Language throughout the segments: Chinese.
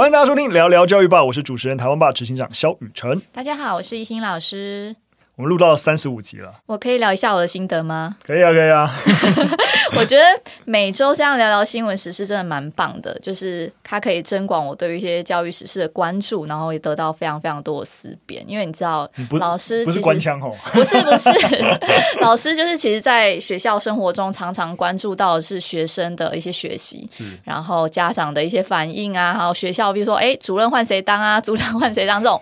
欢迎大家收听聊聊教育吧，我是主持人台湾霸执行长萧雨辰。大家好，我是一心老师。我们录到三十五集了，我可以聊一下我的心得吗？可以啊，可以啊。我觉得每周这样聊聊新闻时事真的蛮棒的，就是它可以增广我对于一些教育时事的关注，然后也得到非常非常多的思辨。因为你知道，老师不是官腔哦，不是不是，老师就是其实在学校生活中常常关注到的是学生的一些学习，是然后家长的一些反应啊，还有学校比如说哎主任换谁当啊，组长换谁当这种。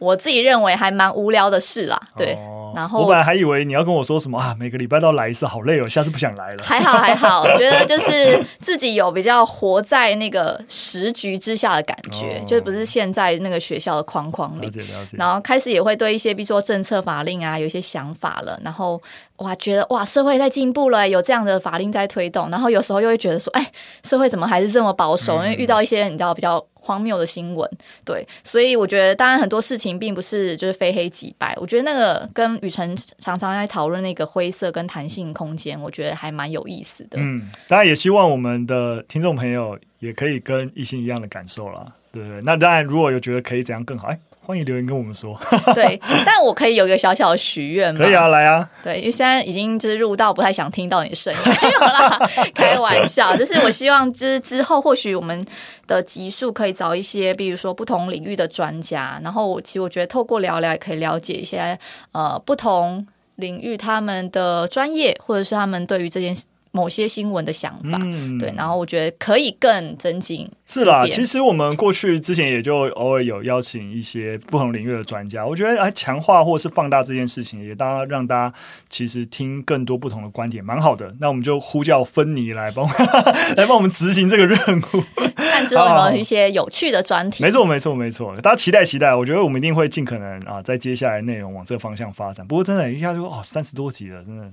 我自己认为还蛮无聊的事啦，对。哦、然后我本来还以为你要跟我说什么啊，每个礼拜都要来一次，好累哦，下次不想来了。还好还好，觉得就是自己有比较活在那个时局之下的感觉，哦、就不是现在那个学校的框框里。了解了解。然后开始也会对一些，比如说政策法令啊，有一些想法了。然后哇，觉得哇，社会在进步了，有这样的法令在推动。然后有时候又会觉得说，哎，社会怎么还是这么保守？嗯、因为遇到一些你知道比较。荒谬的新闻，对，所以我觉得，当然很多事情并不是就是非黑即白。我觉得那个跟雨辰常常在讨论那个灰色跟弹性空间，我觉得还蛮有意思的。嗯，当然也希望我们的听众朋友也可以跟一心一样的感受啦。对对，那当然如果有觉得可以怎样更好，哎。欢迎留言跟我们说。对，但我可以有一个小小的许愿吗？可以啊，来啊。对，因为现在已经就是入到，不太想听到你的声音。没有啦，开玩笑。就是我希望，就是之后或许我们的集数可以找一些，比如说不同领域的专家。然后，其实我觉得透过聊聊也可以了解一些呃不同领域他们的专业，或者是他们对于这件事。某些新闻的想法，嗯、对，然后我觉得可以更增进。是啦，其实我们过去之前也就偶尔有邀请一些不同领域的专家，我觉得哎，强化或是放大这件事情，也当让大家其实听更多不同的观点，蛮好的。那我们就呼叫芬妮来帮 来帮我们执行这个任务，看之后有没有一些有趣的专题。没错，没错，没错，大家期待期待。我觉得我们一定会尽可能啊，在接下来内容往这个方向发展。不过真的，一下就哦，三十多集了，真的。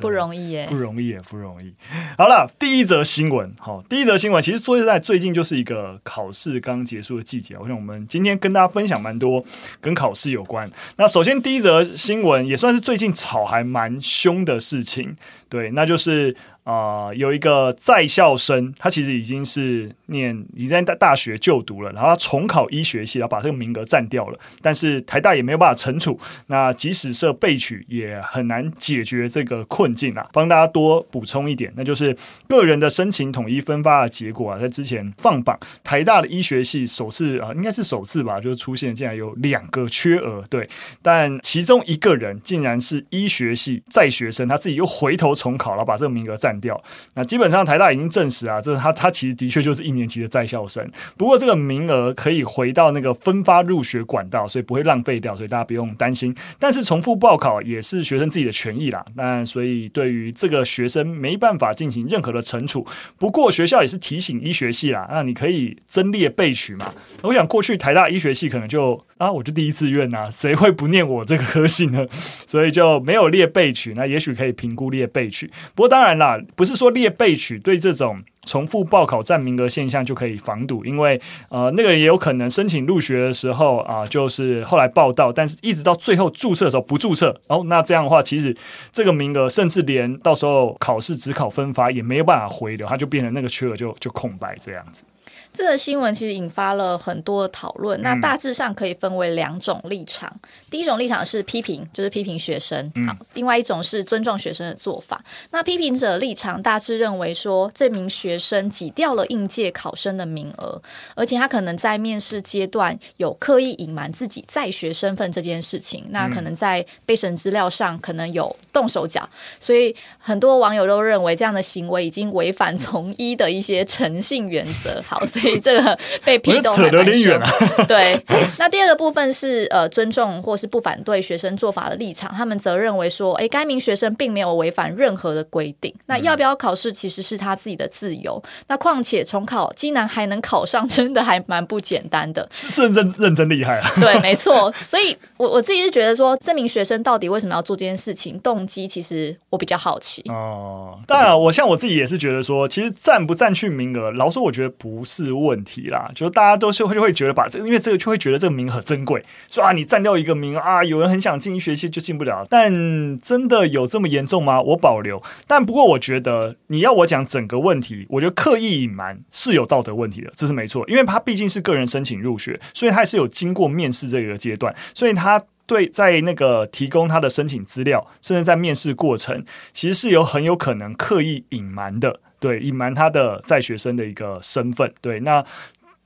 不容易耶，不容易耶，不容易。好了，第一则新闻，好，第一则新闻，其实说实在，最近就是一个考试刚结束的季节。我想我们今天跟大家分享蛮多跟考试有关。那首先第一则新闻也算是最近吵还蛮凶的事情，对，那就是。啊、有一个在校生，他其实已经是念已经在大学就读了，然后他重考医学系，然后把这个名额占掉了。但是台大也没有办法惩处，那即使设备取也很难解决这个困境啊。帮大家多补充一点，那就是个人的申请统一分发的结果啊，在之前放榜，台大的医学系首次啊，应该是首次吧，就出现竟然有两个缺额，对，但其中一个人竟然是医学系在学生，他自己又回头重考，然后把这个名额占。掉，那基本上台大已经证实啊，这是他他其实的确就是一年级的在校生。不过这个名额可以回到那个分发入学管道，所以不会浪费掉，所以大家不用担心。但是重复报考也是学生自己的权益啦。那所以对于这个学生没办法进行任何的惩处。不过学校也是提醒医学系啦，那你可以增列备取嘛。我想过去台大医学系可能就啊，我就第一志愿呐，谁会不念我这个科系呢？所以就没有列备取。那也许可以评估列备取。不过当然啦。不是说列备取对这种重复报考占名额现象就可以防堵，因为呃，那个也有可能申请入学的时候啊、就是后来报到，但是一直到最后注册的时候不注册，哦，那这样的话，其实这个名额甚至连到时候考试只考分发也没有办法回流，它就变成那个缺额就就空白这样子。这个新闻其实引发了很多的讨论，那大致上可以分为两种立场。嗯、第一种立场是批评，就是批评学生；好，另外一种是尊重学生的做法。那批评者立场大致认为说，这名学生挤掉了应届考生的名额，而且他可能在面试阶段有刻意隐瞒自己在学身份这件事情。那可能在备审资料上可能有动手脚，所以很多网友都认为这样的行为已经违反从医的一些诚信原则。好。所以这个被批斗扯得有点远了。对，那第二个部分是呃尊重或是不反对学生做法的立场，他们则认为说，哎，该名学生并没有违反任何的规定。那要不要考试其实是他自己的自由。那况且重考竟然还能考上，真的还蛮不简单的。是认真认真厉害啊！对，没错。所以我我自己是觉得说，这名学生到底为什么要做这件事情，动机其实我比较好奇。哦，当然，我像我自己也是觉得说，其实占不占去名额，老实说，我觉得不是。问题啦，就是大家都是会就会觉得把这，因为这个就会觉得这个名很珍贵，说啊，你占掉一个名啊，有人很想进学习就进不了，但真的有这么严重吗？我保留。但不过我觉得你要我讲整个问题，我觉得刻意隐瞒是有道德问题的，这是没错，因为他毕竟是个人申请入学，所以他是有经过面试这个阶段，所以他。对，在那个提供他的申请资料，甚至在面试过程，其实是有很有可能刻意隐瞒的。对，隐瞒他的在学生的一个身份。对，那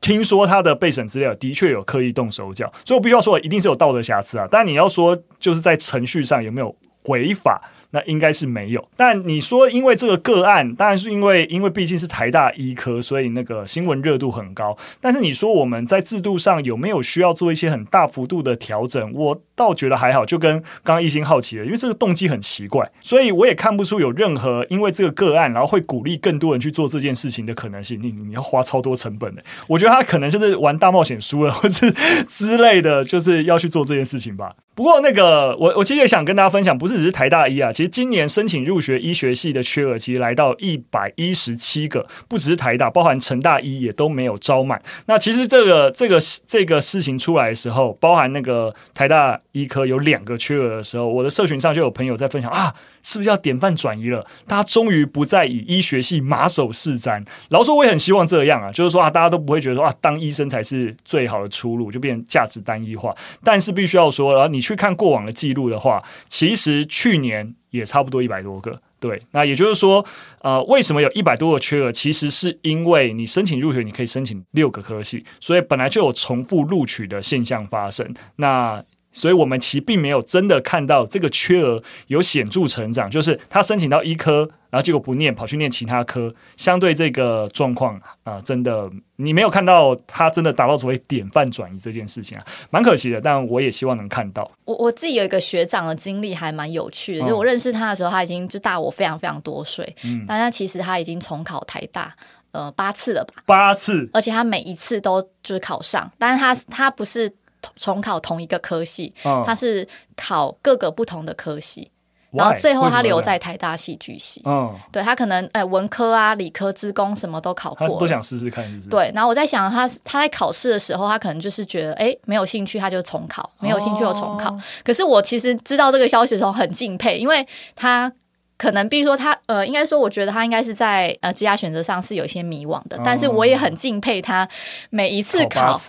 听说他的备审资料的确有刻意动手脚，所以我必须要说，一定是有道德瑕疵啊。但你要说，就是在程序上有没有违法？那应该是没有，但你说因为这个个案，当然是因为因为毕竟是台大医科，所以那个新闻热度很高。但是你说我们在制度上有没有需要做一些很大幅度的调整？我倒觉得还好。就跟刚刚一心好奇的，因为这个动机很奇怪，所以我也看不出有任何因为这个个案，然后会鼓励更多人去做这件事情的可能性。你你要花超多成本的，我觉得他可能就是玩大冒险输了，或是之类的，就是要去做这件事情吧。不过那个我我其实也想跟大家分享，不是只是台大医啊，其实。今年申请入学医学系的缺额其实来到一百一十七个，不只是台大，包含成大医也都没有招满。那其实这个这个这个事情出来的时候，包含那个台大医科有两个缺额的时候，我的社群上就有朋友在分享啊。是不是要典范转移了？大家终于不再以医学系马首是瞻。老实说，我也很希望这样啊，就是说啊，大家都不会觉得说啊，当医生才是最好的出路，就变价值单一化。但是必须要说，然后你去看过往的记录的话，其实去年也差不多一百多个。对，那也就是说，呃，为什么有一百多个缺额？其实是因为你申请入学，你可以申请六个科系，所以本来就有重复录取的现象发生。那所以我们其实并没有真的看到这个缺额有显著成长，就是他申请到医科，然后结果不念，跑去念其他科。相对这个状况啊，真的你没有看到他真的达到所谓典范转移这件事情啊，蛮可惜的。但我也希望能看到。我我自己有一个学长的经历还蛮有趣的，就是我认识他的时候，他已经就大我非常非常多岁，嗯，但他其实他已经重考台大呃八次了吧？八次，而且他每一次都就是考上，但是他他不是。重考同一个科系，他是考各个不同的科系，然后最后他留在台大戏剧系。嗯，对他可能哎文科啊、理科、资工什么都考过，他都想试试看，是不是？对，然后我在想他他在考试的时候，他可能就是觉得哎没有兴趣，他就重考；没有兴趣就重考。可是我其实知道这个消息的时候很敬佩，因为他可能比如说他呃，应该说我觉得他应该是在呃职业选择上是有一些迷惘的，但是我也很敬佩他每一次考。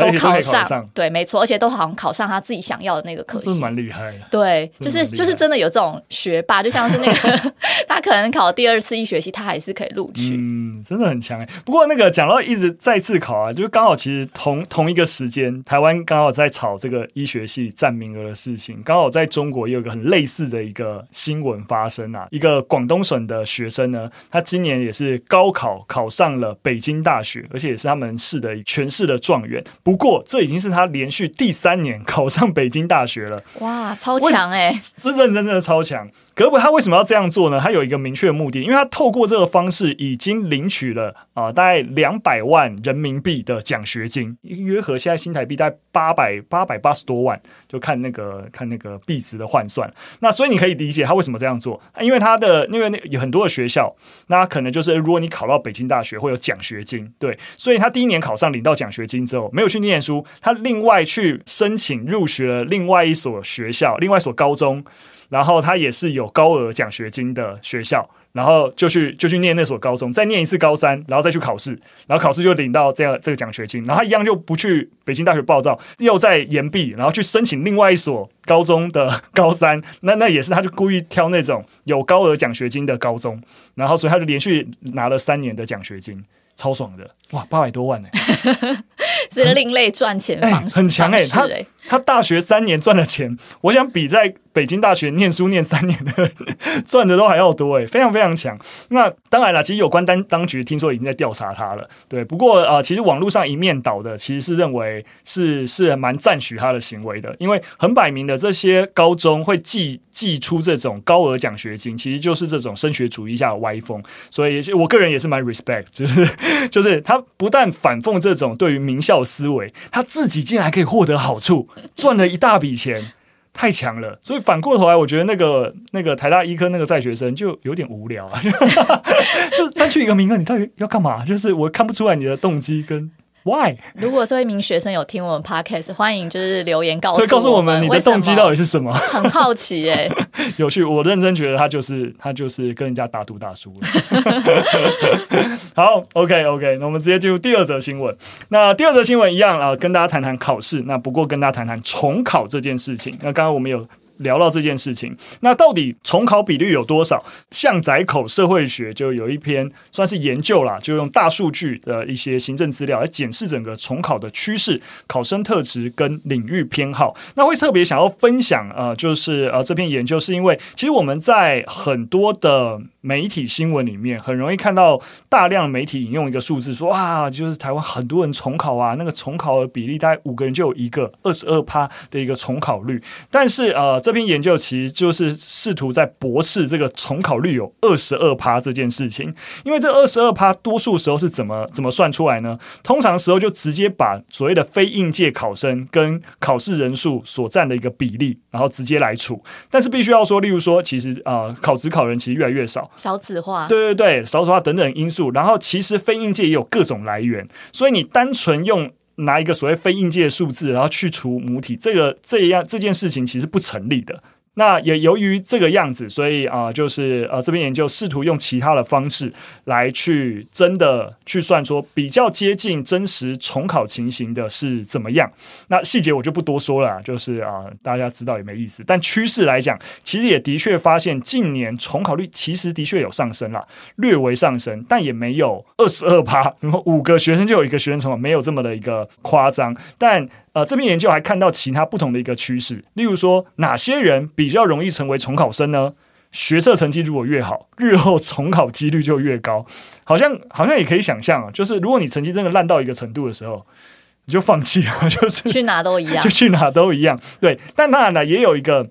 都考上，考上对，没错，而且都好像考上他自己想要的那个科系，是蛮厉害的。对，就是就是真的有这种学霸，就像是那个他可能考第二次医学系，他还是可以录取。嗯，真的很强哎。不过那个讲到一直再次考啊，就是刚好其实同同一个时间，台湾刚好在炒这个医学系占名额的事情，刚好在中国也有个很类似的一个新闻发生啊。一个广东省的学生呢，他今年也是高考考上了北京大学，而且也是他们市的全市的状元。不过，这已经是他连续第三年考上北京大学了。哇，超强哎！这认真真的超强。可不，他为什么要这样做呢？他有一个明确的目的，因为他透过这个方式已经领取了啊、大概两百万人民币的奖学金，约合现在新台币大概八百八百八十多万，就看那个看那个币值的换算。那所以你可以理解他为什么这样做，因为他的因为有很多的学校，那可能就是如果你考到北京大学会有奖学金，对，所以他第一年考上领到奖学金之后，没有去念书，他另外去申请入学了另外一所学校，另外一所高中。然后他也是有高额奖学金的学校，然后就去就去念那所高中，再念一次高三，然后再去考试，然后考试就领到这样这个奖学金，然后他一样就不去北京大学报到，又在延毕，然后去申请另外一所高中的高三，那那也是他就故意挑那种有高额奖学金的高中，然后所以他就连续拿了三年的奖学金，超爽的，哇，八百多万呢、是另类赚钱方式，很强哎、欸，他他大学三年赚的钱，我想比在。北京大学念书念三年的赚的都还要多哎，非常非常强。那当然了，其实有关当当局听说已经在调查他了，对。不过呃，其实网络上一面倒的其实是认为是是蛮赞许他的行为的，因为很摆明的这些高中会寄寄出这种高额奖学金，其实就是这种升学主义下的歪风。所以我个人也是蛮 respect，就是就是他不但反讽这种对于名校思维，他自己竟然还可以获得好处，赚了一大笔钱。太强了，所以反过头来，我觉得那个那个台大医科那个在学生就有点无聊啊，就争取一个名额，你到底要干嘛？就是我看不出来你的动机跟。Why？如果这一名学生有听我们 Podcast，欢迎就是留言告诉告诉我们你的动机到底是什么？很好奇耶、欸，有趣。我认真觉得他就是他就是跟人家打赌打输了。好，OK OK，那我们直接进入第二则新闻。那第二则新闻一样啊，跟大家谈谈考试。那不过跟大家谈谈重考这件事情。那刚刚我们有。聊到这件事情，那到底重考比率有多少？巷仔口社会学就有一篇算是研究啦，就用大数据的一些行政资料来检视整个重考的趋势、考生特质跟领域偏好。那会特别想要分享呃，就是呃这篇研究是因为其实我们在很多的媒体新闻里面很容易看到大量媒体引用一个数字说哇，就是台湾很多人重考啊，那个重考的比例大概五个人就有一个二十二趴的一个重考率，但是呃这篇研究其实就是试图在驳斥这个重考率有二十二趴这件事情，因为这二十二趴多数时候是怎么怎么算出来呢？通常时候就直接把所谓的非应届考生跟考试人数所占的一个比例，然后直接来除。但是必须要说，例如说，其实啊、呃，考职考人其实越来越少，少子化，对对对，少子化等等因素。然后其实非应届也有各种来源，所以你单纯用。拿一个所谓非应届数字，然后去除母体，这个这样这件事情其实不成立的。那也由于这个样子，所以啊、就是呃，这边研究试图用其他的方式来去真的去算说比较接近真实重考情形的是怎么样。那细节我就不多说了，就是啊、大家知道也没意思。但趋势来讲，其实也的确发现近年重考率其实的确有上升了，略微上升，但也没有二十二趴，然后五个学生就有一个学生重考，没有这么的一个夸张，但。呃，这篇研究还看到其他不同的一个趋势，例如说，哪些人比较容易成为重考生呢？学测成绩如果越好，日后重考几率就越高。好像好像也可以想象啊，就是如果你成绩真的烂到一个程度的时候，你就放弃了，就是去哪都一样，就去哪都一样。对，但当然了，也有一个。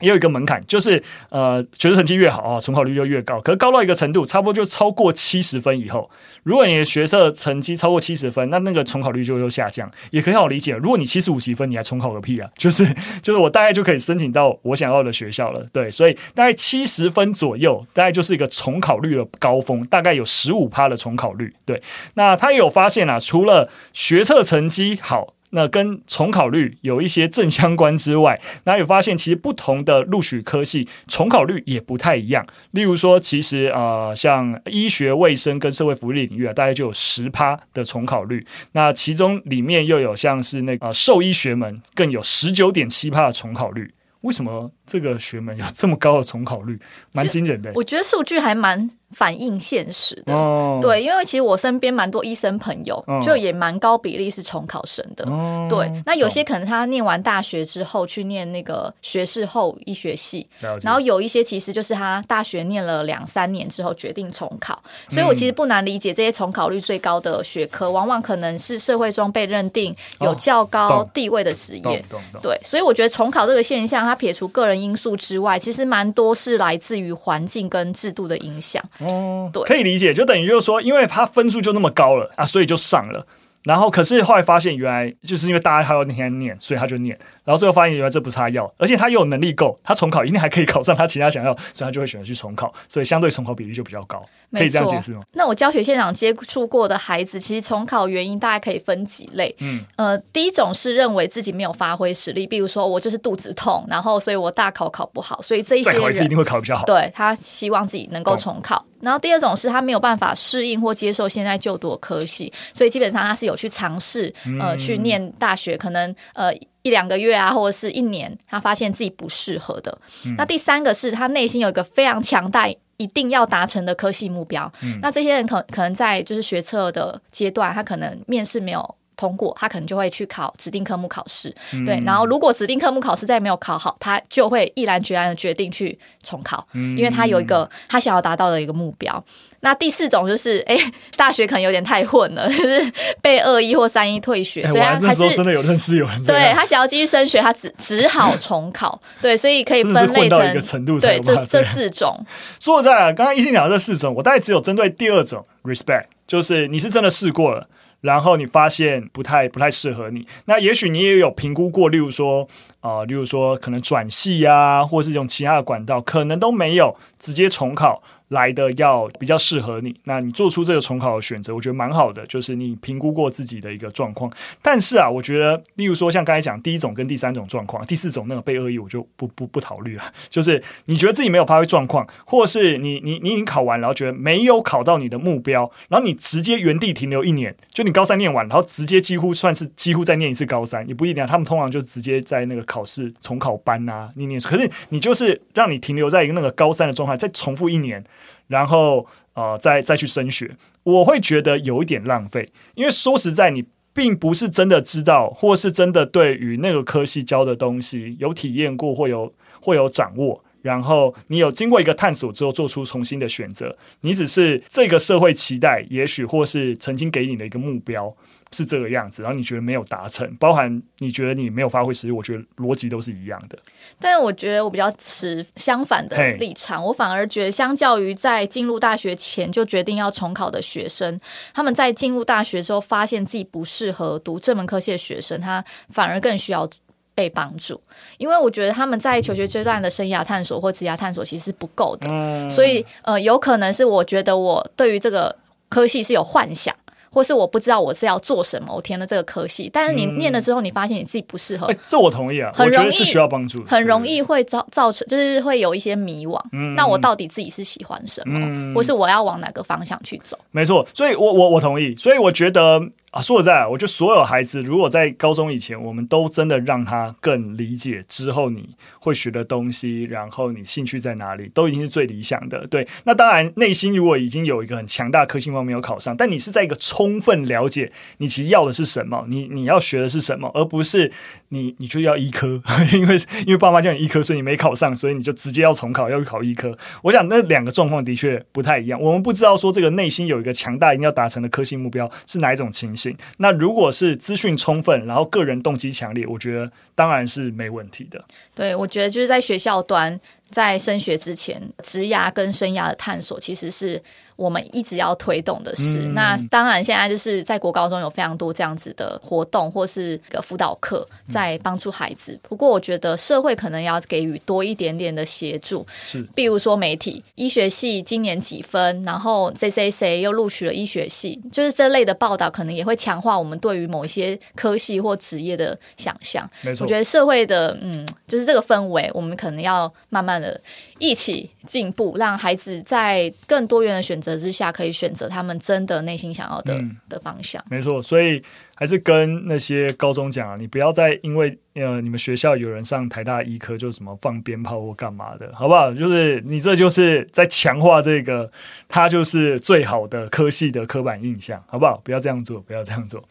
也有一个门槛，就是呃，学测成绩越好啊，重考率就越高。可是高到一个程度，差不多就超过七十分以后，如果你的学测成绩超过七十分，那那个重考率就又下降。也可以好理解，如果你七十五级分，你还重考个屁啊！就是就是我大概就可以申请到我想要的学校了。对，所以大概七十分左右，大概就是一个重考率的高峰，大概有十五趴的重考率。对，那他也有发现啊，除了学测成绩好。那跟重考率有一些正相关之外，那有发现其实不同的录取科系重考率也不太一样。例如说，其实啊，像医学卫生跟社会福利领域啊，大概就有十趴的重考率。那其中里面又有像是那个呃兽医学门，更有十九点七趴的重考率。为什么这个学门有这么高的重考率？蛮惊人的。我觉得数据还蛮。反映现实的，哦、对，因为其实我身边蛮多医生朋友，哦、就也蛮高比例是重考生的，哦、对。那有些可能他念完大学之后去念那个学士后医学系，然后有一些其实就是他大学念了两三年之后决定重考，所以我其实不难理解这些重考率最高的学科，往往可能是社会中被认定有较高地位的职业，哦、对。所以我觉得重考这个现象，它撇除个人因素之外，其实蛮多是来自于环境跟制度的影响。哦，对，可以理解，就等于就是说，因为他分数就那么高了啊，所以就上了。然后，可是后来发现，原来就是因为大家还要那天念，所以他就念。然后最后发现，原来这不是他要，而且他又有能力够，他重考一定还可以考上他其他想要，所以他就会选择去重考。所以相对重考比例就比较高，可以这样解释吗？那我教学现场接触过的孩子，其实重考原因大概可以分几类。嗯，呃，第一种是认为自己没有发挥实力，比如说我就是肚子痛，然后所以我大考考不好，所以这一些人一定会考比较好。对，他希望自己能够重考。然后第二种是他没有办法适应或接受现在就读的科系，所以基本上他是有去尝试呃去念大学，可能呃一两个月啊或者是一年，他发现自己不适合的。嗯、那第三个是他内心有一个非常强大一定要达成的科系目标。嗯、那这些人可可能在就是学测的阶段，他可能面试没有。通过，他可能就会去考指定科目考试，嗯、对。然后如果指定科目考试再没有考好，他就会毅然决然的决定去重考，嗯、因为他有一个他想要达到的一个目标。那第四种就是，哎，大学可能有点太混了，就是被二一或三一退学，所以他还是真的有认识有人对他想要继续升学，他只只好重考，对，所以可以分 类成一个程度对这这四种。说实在，刚刚一心讲的这四种，我大概只有针对第二种 respect，就是你是真的试过了。然后你发现不太不太适合你，那也许你也有评估过，例如说啊、呃，例如说可能转系啊，或是用其他的管道，可能都没有直接重考。来的要比较适合你，那你做出这个重考的选择，我觉得蛮好的，就是你评估过自己的一个状况。但是啊，我觉得，例如说像刚才讲第一种跟第三种状况，第四种那个被恶意，我就不不不考虑了。就是你觉得自己没有发挥状况，或是你你你已经考完，然后觉得没有考到你的目标，然后你直接原地停留一年，就你高三念完，然后直接几乎算是几乎再念一次高三，也不一定。他们通常就直接在那个考试重考班啊念念。可是你就是让你停留在一个那个高三的状态，再重复一年。然后，呃，再再去升学，我会觉得有一点浪费，因为说实在，你并不是真的知道，或是真的对于那个科系教的东西有体验过，或有或有掌握。然后你有经过一个探索之后，做出重新的选择，你只是这个社会期待，也许或是曾经给你的一个目标是这个样子，然后你觉得没有达成，包含你觉得你没有发挥实力，我觉得逻辑都是一样的。但我觉得我比较持相反的立场，我反而觉得，相较于在进入大学前就决定要重考的学生，他们在进入大学之后发现自己不适合读这门科系的学生，他反而更需要。被帮助，因为我觉得他们在求学阶段的生涯探索或职涯探索其实是不够的，嗯、所以呃，有可能是我觉得我对于这个科系是有幻想。或是我不知道我是要做什么，我填了这个科系，但是你念了之后，你发现你自己不适合。欸，这我同意啊，很容易是需要帮助，很容易会造造成，就是会有一些迷惘。嗯，那我到底自己是喜欢什么，嗯，或是我要往哪个方向去走？没错，所以我我我同意，所以我觉得啊，说实在，我觉得所有孩子如果在高中以前，我们都真的让他更理解之后你会学的东西，然后你兴趣在哪里，都已经是最理想的。对，那当然内心如果已经有一个很强大科系方没有考上，但你是在一个。充分了解你其实要的是什么，你你要学的是什么，而不是你你就要医科，因为因为爸妈叫你医科，所以你没考上，所以你就直接要重考，要去考医科。我想那两个状况的确不太一样。我们不知道说这个内心有一个强大一定要达成的科系目标是哪一种情形。那如果是资讯充分，然后个人动机强烈，我觉得当然是没问题的。对，我觉得就是在学校端，在升学之前，职涯跟生涯的探索其实是。我们一直要推动的事，嗯、那当然现在就是在国高中有非常多这样子的活动，或是个辅导课在帮助孩子。不过我觉得社会可能要给予多一点点的协助，是，比如说媒体，医学系今年几分，然后谁谁谁又录取了医学系，就是这类的报道，可能也会强化我们对于某一些科系或职业的想象。没错，我觉得社会的嗯，就是这个氛围，我们可能要慢慢的一起进步，让孩子在更多元的选择。之下，可以选择他们真的内心想要的、嗯、的方向。没错，所以还是跟那些高中讲啊，你不要再因为呃你们学校有人上台大医科就什么放鞭炮或干嘛的，好不好？就是你这就是在强化这个他就是最好的科系的刻板印象，好不好？不要这样做，不要这样做。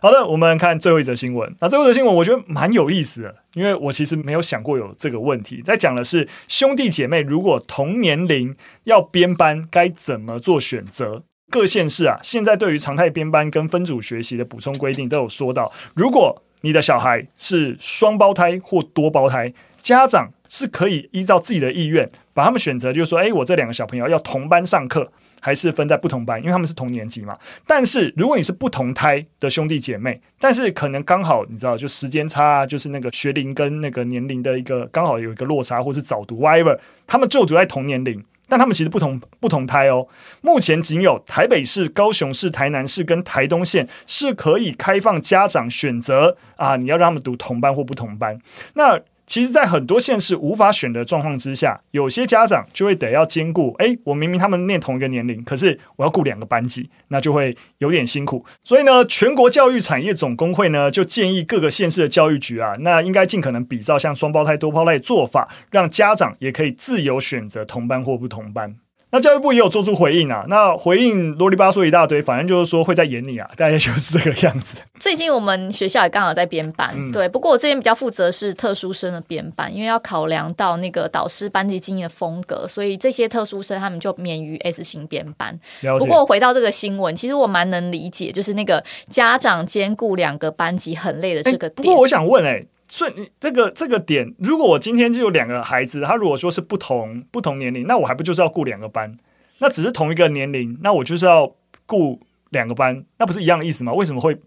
好的，我们看最后一则新闻。那最后一则新闻我觉得蛮有意思的，因为我其实没有想过有这个问题。在讲的是兄弟姐妹如果同年龄要编班，该怎么做选择？各县市啊，现在对于常态编班跟分组学习的补充规定都有说到，如果你的小孩是双胞胎或多胞胎，家长是可以依照自己的意愿把他们选择，就是说，诶，我这两个小朋友要同班上课。还是分在不同班，因为他们是同年级嘛。但是如果你是不同胎的兄弟姐妹，但是可能刚好你知道，就时间差，就是那个学龄跟那个年龄的一个刚好有一个落差，或是早读，whatever，他们就读在同年龄，但他们其实不同不同胎哦。目前仅有台北市、高雄市、台南市跟台东县是可以开放家长选择啊，你要让他们读同班或不同班。那其实，在很多县市无法选的状况之下，有些家长就会得要兼顾。诶，我明明他们念同一个年龄，可是我要顾两个班级，那就会有点辛苦。所以呢，全国教育产业总工会呢就建议各个县市的教育局啊，那应该尽可能比照像双胞胎、多胞胎的做法，让家长也可以自由选择同班或不同班。那教育部也有做出回应啊，那回应啰里吧嗦一大堆，反正就是说会在演你啊，大概就是这个样子。最近我们学校也刚好在编班，嗯、对，不过我这边比较负责是特殊生的编班，因为要考量到那个导师班级经营的风格，所以这些特殊生他们就免于 S 型编班。不过回到这个新闻，其实我蛮能理解，就是那个家长兼顾两个班级很累的这个点。欸、不过我想问、欸，哎。所以你这个这个点，如果我今天就有两个孩子，他如果说是不同不同年龄，那我还不就是要顾两个班？那只是同一个年龄，那我就是要顾两个班，那不是一样的意思吗？为什么会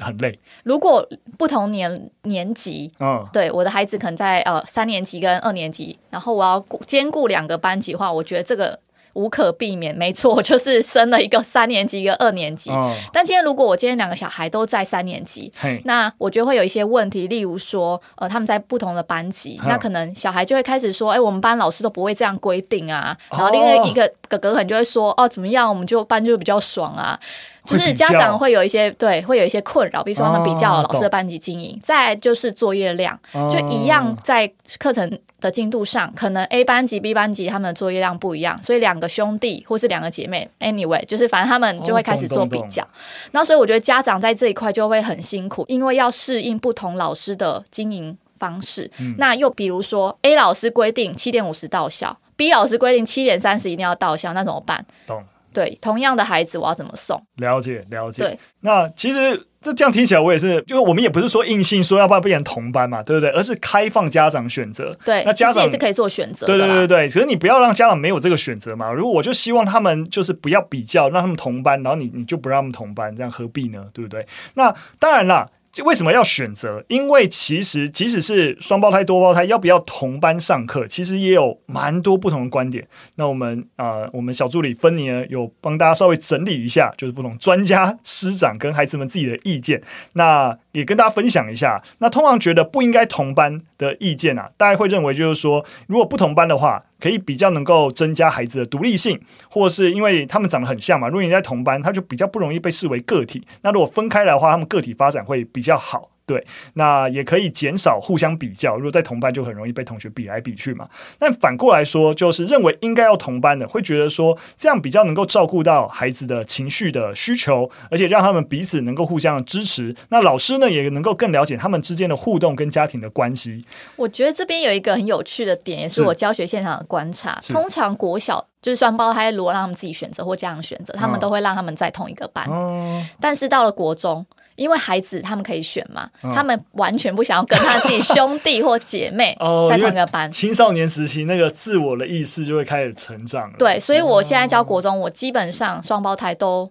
很累？如果不同年年级，嗯，对，我的孩子可能在呃三年级跟二年级，然后我要兼顾两个班级的话，我觉得这个。无可避免，没错，就是生了一个三年级，一个二年级。哦、但今天如果我今天两个小孩都在三年级，那我觉得会有一些问题，例如说，呃，他们在不同的班级，哦、那可能小孩就会开始说，哎、欸，我们班老师都不会这样规定啊。然后另外一个哥哥可能就会说，哦，怎么样，我们就班就比较爽啊。就是家长会有一些对，会有一些困扰，比如说他们比较老师的班级经营，哦、再就是作业量，哦、就一样在课程的进度上，可能 A 班级、B 班级他们的作业量不一样，所以两个兄弟或是两个姐妹，anyway，就是反正他们就会开始做比较。那、哦、所以我觉得家长在这一块就会很辛苦，因为要适应不同老师的经营方式。嗯、那又比如说 A 老师规定七点五十到校，B 老师规定七点三十一定要到校，那怎么办？懂。对，同样的孩子，我要怎么送？了解，了解。对，那其实这这样听起来，我也是，就是我们也不是说硬性说要不要变成同班嘛，对不对？而是开放家长选择。对，那家长也是可以做选择。对对对对，可是你不要让家长没有这个选择嘛。如果我就希望他们就是不要比较，让他们同班，然后你你就不让他们同班，这样何必呢？对不对？那当然啦。为什么要选择？因为其实即使是双胞胎、多胞胎，要不要同班上课，其实也有蛮多不同的观点。那我们啊、我们小助理芬妮呢，有帮大家稍微整理一下，就是不同专家、师长跟孩子们自己的意见。那也跟大家分享一下。那通常觉得不应该同班的意见啊，大家会认为就是说，如果不同班的话，可以比较能够增加孩子的独立性，或是因为他们长得很像嘛，如果你在同班，他就比较不容易被视为个体。那如果分开来的话，他们个体发展会比较好。对，那也可以减少互相比较。如果在同班，就很容易被同学比来比去嘛。但反过来说，就是认为应该要同班的，会觉得说这样比较能够照顾到孩子的情绪的需求，而且让他们彼此能够互相的支持。那老师呢，也能够更了解他们之间的互动跟家庭的关系。我觉得这边有一个很有趣的点，也是我教学现场的观察。通常国小就是双胞胎，如果让他们自己选择或家长选择，他们都会让他们在同一个班。哦、但是到了国中。因为孩子他们可以选嘛，哦、他们完全不想要跟他自己兄弟或姐妹 在同一个班。哦、青少年时期那个自我的意识就会开始成长了。对，所以我现在教国中，我基本上双胞胎都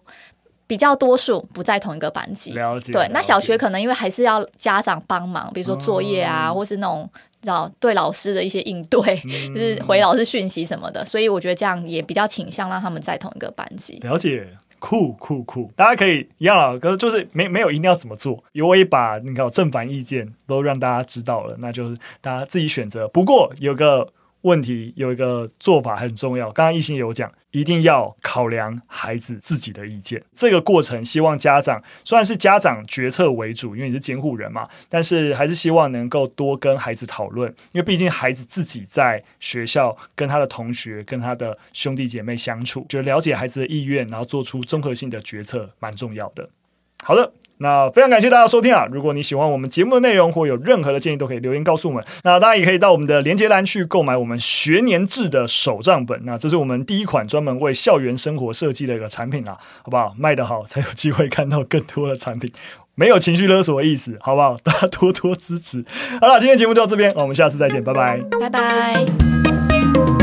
比较多数不在同一个班级。了解。对，那小学可能因为还是要家长帮忙，比如说作业啊，哦、或是那种知道对老师的一些应对，嗯、就是回老师讯息什么的。所以我觉得这样也比较倾向让他们在同一个班级。了解。酷酷酷！大家可以一样了，可是就是没没有一定要怎么做，因为我也把那个正反意见都让大家知道了，那就是大家自己选择。不过有个。问题有一个做法很重要，刚刚亦欣有讲，一定要考量孩子自己的意见。这个过程，希望家长虽然是家长决策为主，因为你是监护人嘛，但是还是希望能够多跟孩子讨论，因为毕竟孩子自己在学校跟他的同学、跟他的兄弟姐妹相处，就了解孩子的意愿，然后做出综合性的决策，蛮重要的。好的。那非常感谢大家收听啊！如果你喜欢我们节目的内容，或有任何的建议，都可以留言告诉我们。那大家也可以到我们的连接栏去购买我们学年制的手账本。那这是我们第一款专门为校园生活设计的一个产品啊，好不好？卖得好才有机会看到更多的产品，没有情绪勒索的意思，好不好？大家多多支持。好了，今天节目就到这边，我们下次再见，拜拜，拜拜。